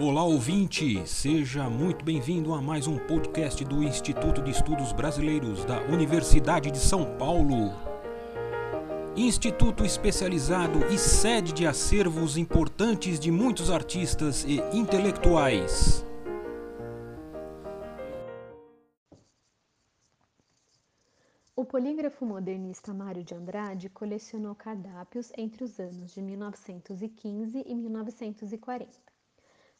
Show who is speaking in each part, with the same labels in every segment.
Speaker 1: Olá ouvinte, seja muito bem-vindo a mais um podcast do Instituto de Estudos Brasileiros da Universidade de São Paulo. Instituto especializado e sede de acervos importantes de muitos artistas e intelectuais.
Speaker 2: O polígrafo modernista Mário de Andrade colecionou cardápios entre os anos de 1915 e 1940.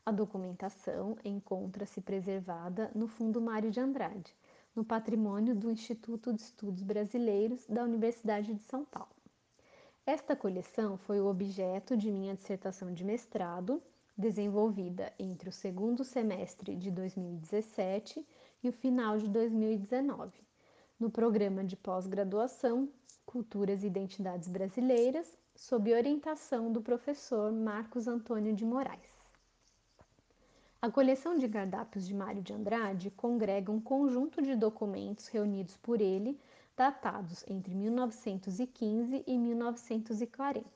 Speaker 2: A documentação encontra-se preservada no Fundo Mário de Andrade, no patrimônio do Instituto de Estudos Brasileiros da Universidade de São Paulo. Esta coleção foi o objeto de minha dissertação de mestrado, desenvolvida entre o segundo semestre de 2017 e o final de 2019, no programa de pós-graduação Culturas e Identidades Brasileiras, sob orientação do professor Marcos Antônio de Moraes. A coleção de cardápios de Mário de Andrade congrega um conjunto de documentos reunidos por ele, datados entre 1915 e 1940.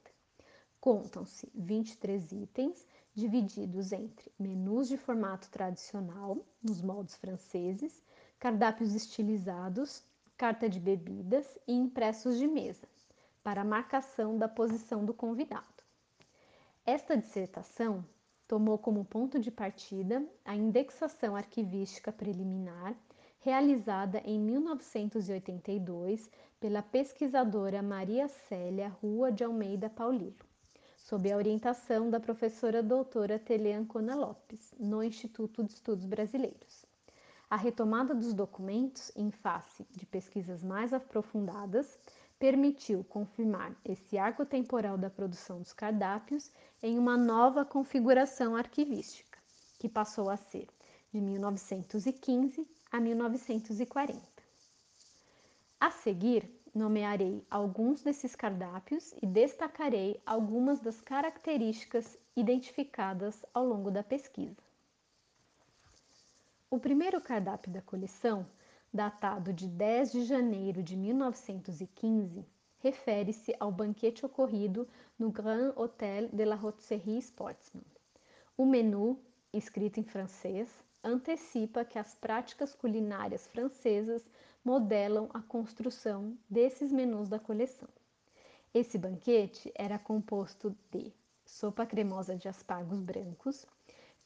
Speaker 2: Contam-se 23 itens, divididos entre menus de formato tradicional, nos moldes franceses, cardápios estilizados, carta de bebidas e impressos de mesa, para marcação da posição do convidado. Esta dissertação tomou como ponto de partida a indexação arquivística preliminar realizada em 1982 pela pesquisadora Maria Célia Rua de Almeida Paulilo, sob a orientação da professora doutora Teleancona Lopes, no Instituto de Estudos Brasileiros. A retomada dos documentos, em face de pesquisas mais aprofundadas, permitiu confirmar esse arco temporal da produção dos cardápios em uma nova configuração arquivística, que passou a ser de 1915 a 1940. A seguir, nomearei alguns desses cardápios e destacarei algumas das características identificadas ao longo da pesquisa. O primeiro cardápio da coleção datado de 10 de janeiro de 1915, refere-se ao banquete ocorrido no Grand Hôtel de la Haute-Série Sportsman. O menu, escrito em francês, antecipa que as práticas culinárias francesas modelam a construção desses menus da coleção. Esse banquete era composto de sopa cremosa de aspargos brancos,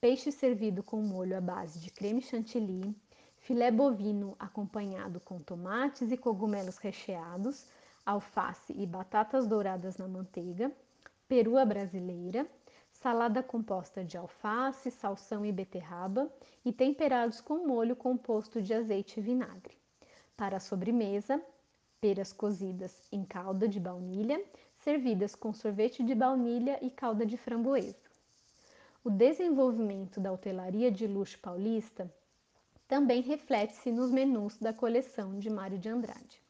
Speaker 2: peixe servido com molho à base de creme chantilly, filé bovino acompanhado com tomates e cogumelos recheados, alface e batatas douradas na manteiga, perua brasileira, salada composta de alface, salsão e beterraba e temperados com molho composto de azeite e vinagre. Para a sobremesa, peras cozidas em calda de baunilha, servidas com sorvete de baunilha e calda de framboesa. O desenvolvimento da hotelaria de luxo paulista também reflete-se nos menus da coleção de Mário de Andrade.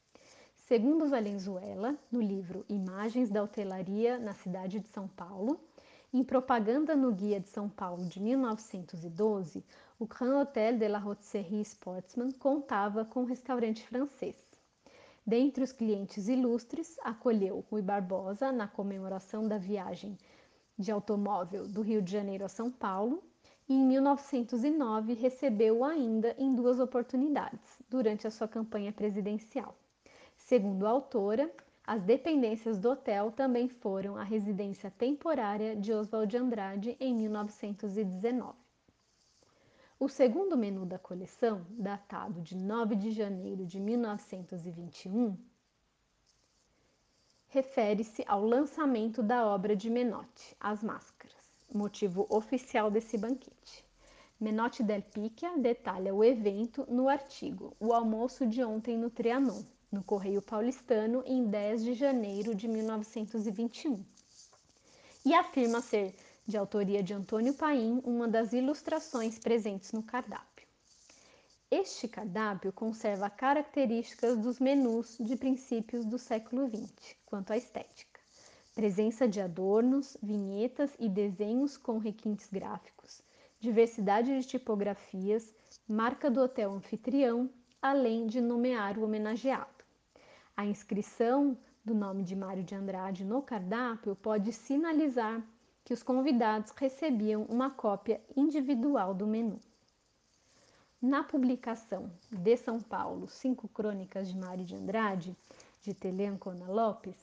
Speaker 2: Segundo Valenzuela, no livro Imagens da Hotelaria na Cidade de São Paulo, em propaganda no Guia de São Paulo de 1912, o Grand Hotel de la Haute-Série Sportsman contava com um restaurante francês. Dentre os clientes ilustres, acolheu Rui Barbosa na comemoração da viagem de automóvel do Rio de Janeiro a São Paulo e em 1909 recebeu-o ainda em duas oportunidades, durante a sua campanha presidencial. Segundo a autora, as dependências do hotel também foram a residência temporária de Oswald de Andrade em 1919. O segundo menu da coleção, datado de 9 de janeiro de 1921, refere-se ao lançamento da obra de Menotti, As Máscaras motivo oficial desse banquete. Menotti del Picchia detalha o evento no artigo O almoço de ontem no Trianon, no Correio Paulistano, em 10 de janeiro de 1921. E afirma ser de autoria de Antônio Paim uma das ilustrações presentes no cardápio. Este cardápio conserva características dos menus de princípios do século XX quanto à estética presença de adornos, vinhetas e desenhos com requintes gráficos, diversidade de tipografias, marca do hotel anfitrião, além de nomear o homenageado. A inscrição do nome de Mário de Andrade no cardápio pode sinalizar que os convidados recebiam uma cópia individual do menu. Na publicação de São Paulo, Cinco Crônicas de Mário de Andrade, de Teleancona Lopes,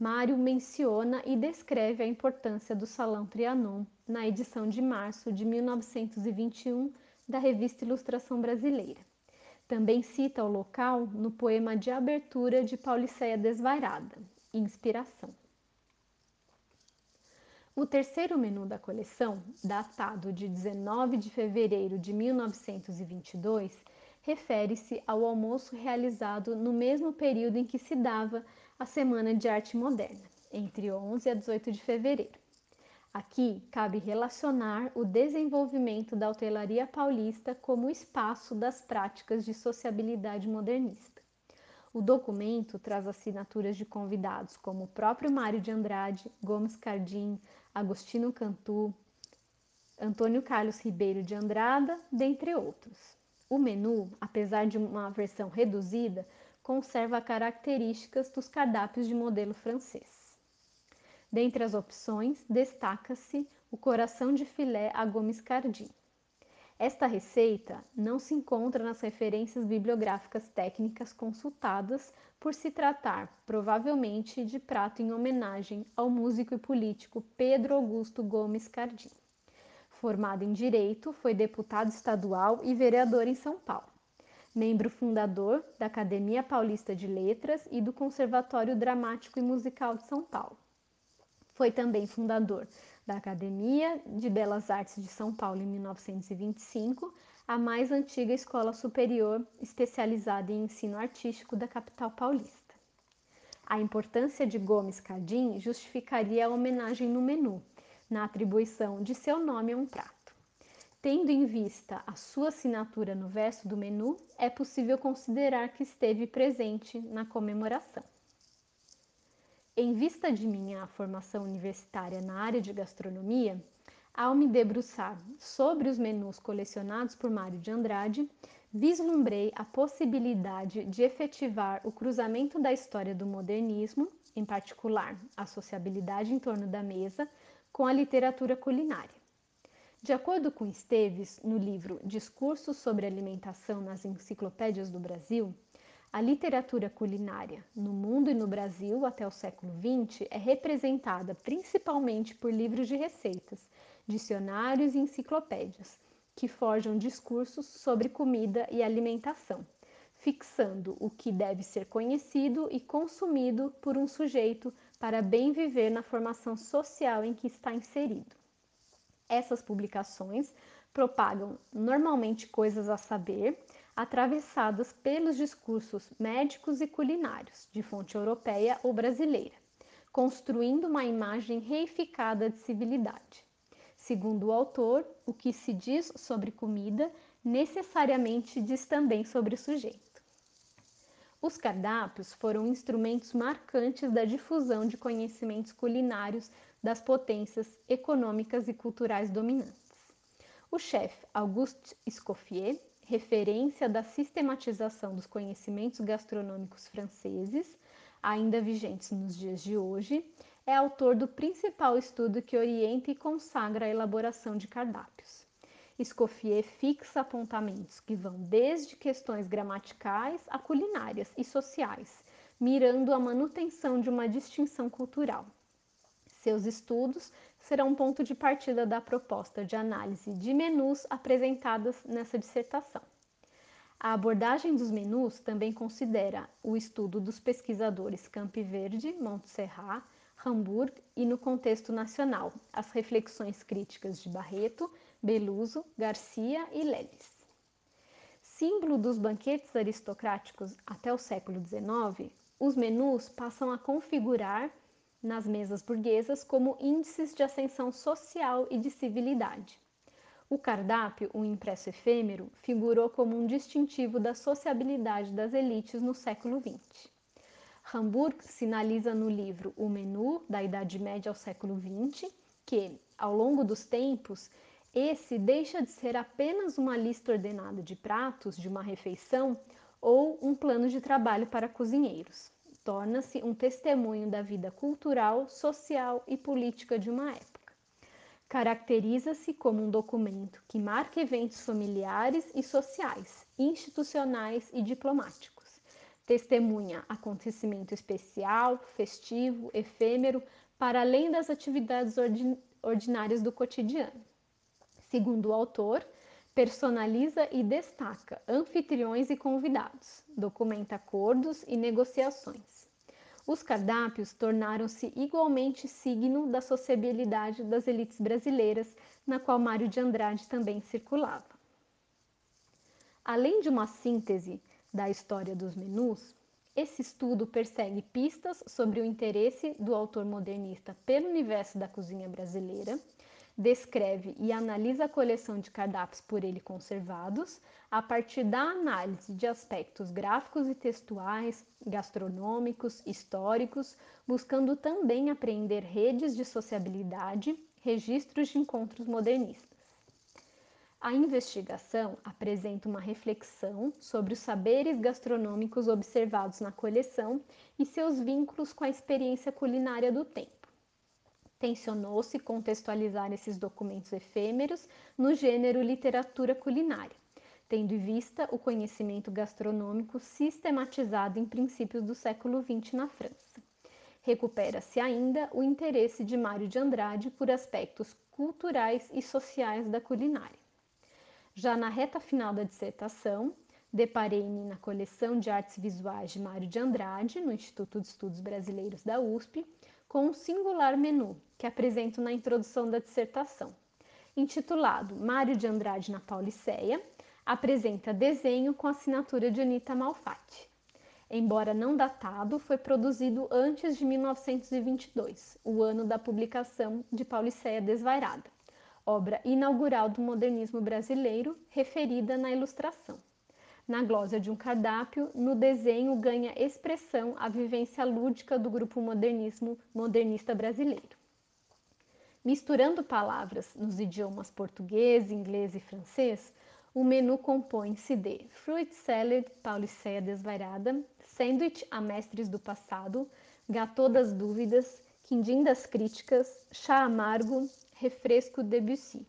Speaker 2: Mário menciona e descreve a importância do Salão Trianon na edição de março de 1921 da revista Ilustração Brasileira. Também cita o local no poema de abertura de Pauliceia Desvairada, Inspiração. O terceiro menu da coleção, datado de 19 de fevereiro de 1922, refere-se ao almoço realizado no mesmo período em que se dava a Semana de Arte Moderna, entre 11 a 18 de fevereiro. Aqui cabe relacionar o desenvolvimento da hotelaria paulista como espaço das práticas de sociabilidade modernista. O documento traz assinaturas de convidados como o próprio Mário de Andrade, Gomes Cardim, Agostinho Cantu, Antônio Carlos Ribeiro de Andrada, dentre outros. O menu, apesar de uma versão reduzida, conserva características dos cardápios de modelo francês. Dentre as opções, destaca-se o coração de filé a Gomes Cardim. Esta receita não se encontra nas referências bibliográficas técnicas consultadas por se tratar, provavelmente, de prato em homenagem ao músico e político Pedro Augusto Gomes Cardim. Formado em Direito, foi deputado estadual e vereador em São Paulo. Membro fundador da Academia Paulista de Letras e do Conservatório Dramático e Musical de São Paulo. Foi também fundador da Academia de Belas Artes de São Paulo em 1925, a mais antiga escola superior especializada em ensino artístico da capital paulista. A importância de Gomes Cardim justificaria a homenagem no menu, na atribuição de seu nome a um prato. Tendo em vista a sua assinatura no verso do menu, é possível considerar que esteve presente na comemoração. Em vista de minha formação universitária na área de gastronomia, ao me debruçar sobre os menus colecionados por Mário de Andrade, vislumbrei a possibilidade de efetivar o cruzamento da história do modernismo, em particular a sociabilidade em torno da mesa, com a literatura culinária. De acordo com Esteves, no livro Discursos sobre Alimentação nas Enciclopédias do Brasil, a literatura culinária no mundo e no Brasil até o século XX é representada principalmente por livros de receitas, dicionários e enciclopédias, que forjam discursos sobre comida e alimentação, fixando o que deve ser conhecido e consumido por um sujeito para bem viver na formação social em que está inserido. Essas publicações propagam normalmente coisas a saber atravessadas pelos discursos médicos e culinários, de fonte europeia ou brasileira, construindo uma imagem reificada de civilidade. Segundo o autor, o que se diz sobre comida necessariamente diz também sobre o sujeito. Os cardápios foram instrumentos marcantes da difusão de conhecimentos culinários das potências econômicas e culturais dominantes. O chefe Auguste Escoffier referência da sistematização dos conhecimentos gastronômicos franceses, ainda vigentes nos dias de hoje, é autor do principal estudo que orienta e consagra a elaboração de cardápios. Escoffier fixa apontamentos que vão desde questões gramaticais a culinárias e sociais, mirando a manutenção de uma distinção cultural. Seus estudos serão um ponto de partida da proposta de análise de menus apresentadas nessa dissertação. A abordagem dos menus também considera o estudo dos pesquisadores Campiverde, Montserrat, Hamburg e, no contexto nacional, as reflexões críticas de Barreto, Beluso, Garcia e Lelis. Símbolo dos banquetes aristocráticos até o século XIX, os menus passam a configurar nas mesas burguesas como índices de ascensão social e de civilidade. O cardápio, um impresso efêmero, figurou como um distintivo da sociabilidade das elites no século XX. Hamburg sinaliza no livro O Menu, da Idade Média ao século XX, que, ao longo dos tempos, esse deixa de ser apenas uma lista ordenada de pratos de uma refeição ou um plano de trabalho para cozinheiros torna-se um testemunho da vida cultural, social e política de uma época. Caracteriza-se como um documento que marca eventos familiares e sociais, institucionais e diplomáticos. Testemunha acontecimento especial, festivo, efêmero, para além das atividades ordinárias do cotidiano. Segundo o autor, personaliza e destaca anfitriões e convidados, documenta acordos e negociações. Os cardápios tornaram-se igualmente signo da sociabilidade das elites brasileiras, na qual Mário de Andrade também circulava. Além de uma síntese da história dos menus, esse estudo persegue pistas sobre o interesse do autor modernista pelo universo da cozinha brasileira descreve e analisa a coleção de cardápios por ele conservados a partir da análise de aspectos gráficos e textuais, gastronômicos, históricos, buscando também apreender redes de sociabilidade, registros de encontros modernistas. A investigação apresenta uma reflexão sobre os saberes gastronômicos observados na coleção e seus vínculos com a experiência culinária do tempo tensionou-se contextualizar esses documentos efêmeros no gênero literatura culinária, tendo em vista o conhecimento gastronômico sistematizado em princípios do século XX na França. Recupera-se ainda o interesse de Mário de Andrade por aspectos culturais e sociais da culinária. Já na reta final da dissertação, deparei-me na coleção de artes visuais de Mário de Andrade, no Instituto de Estudos Brasileiros da USP, com um singular menu que apresento na introdução da dissertação. Intitulado Mário de Andrade na Pauliceia, apresenta desenho com assinatura de Anita Malfatti. Embora não datado, foi produzido antes de 1922, o ano da publicação de Pauliceia Desvairada, obra inaugural do modernismo brasileiro, referida na ilustração na glosa de um cardápio, no desenho ganha expressão a vivência lúdica do grupo modernismo modernista brasileiro. Misturando palavras nos idiomas português, inglês e francês, o menu compõe-se de fruit salad pauliceia desvairada, sandwich a mestres do passado, gâteau das dúvidas, quindim das críticas, chá amargo, refresco Debussy.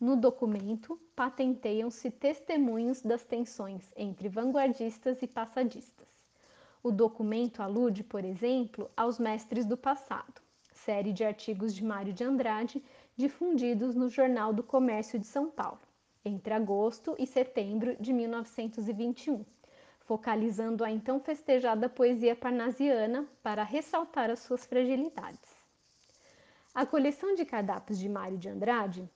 Speaker 2: No documento, patenteiam-se testemunhos das tensões entre vanguardistas e passadistas. O documento alude, por exemplo, aos mestres do passado, série de artigos de Mário de Andrade difundidos no Jornal do Comércio de São Paulo, entre agosto e setembro de 1921, focalizando a então festejada poesia parnasiana para ressaltar as suas fragilidades. A coleção de cardápios de Mário de Andrade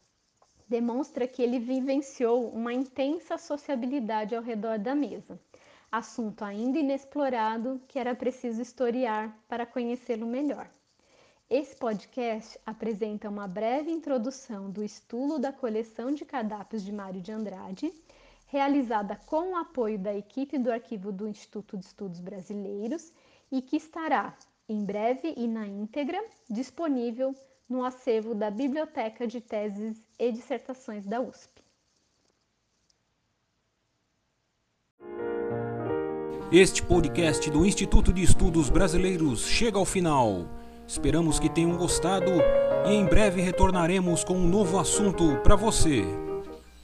Speaker 2: demonstra que ele vivenciou uma intensa sociabilidade ao redor da mesa, assunto ainda inexplorado que era preciso historiar para conhecê-lo melhor. Esse podcast apresenta uma breve introdução do estudo da coleção de cardápios de Mário de Andrade, realizada com o apoio da equipe do arquivo do Instituto de Estudos Brasileiros e que estará, em breve e na íntegra, disponível no acervo da Biblioteca de Teses e Dissertações da USP.
Speaker 1: Este podcast do Instituto de Estudos Brasileiros chega ao final. Esperamos que tenham gostado e em breve retornaremos com um novo assunto para você.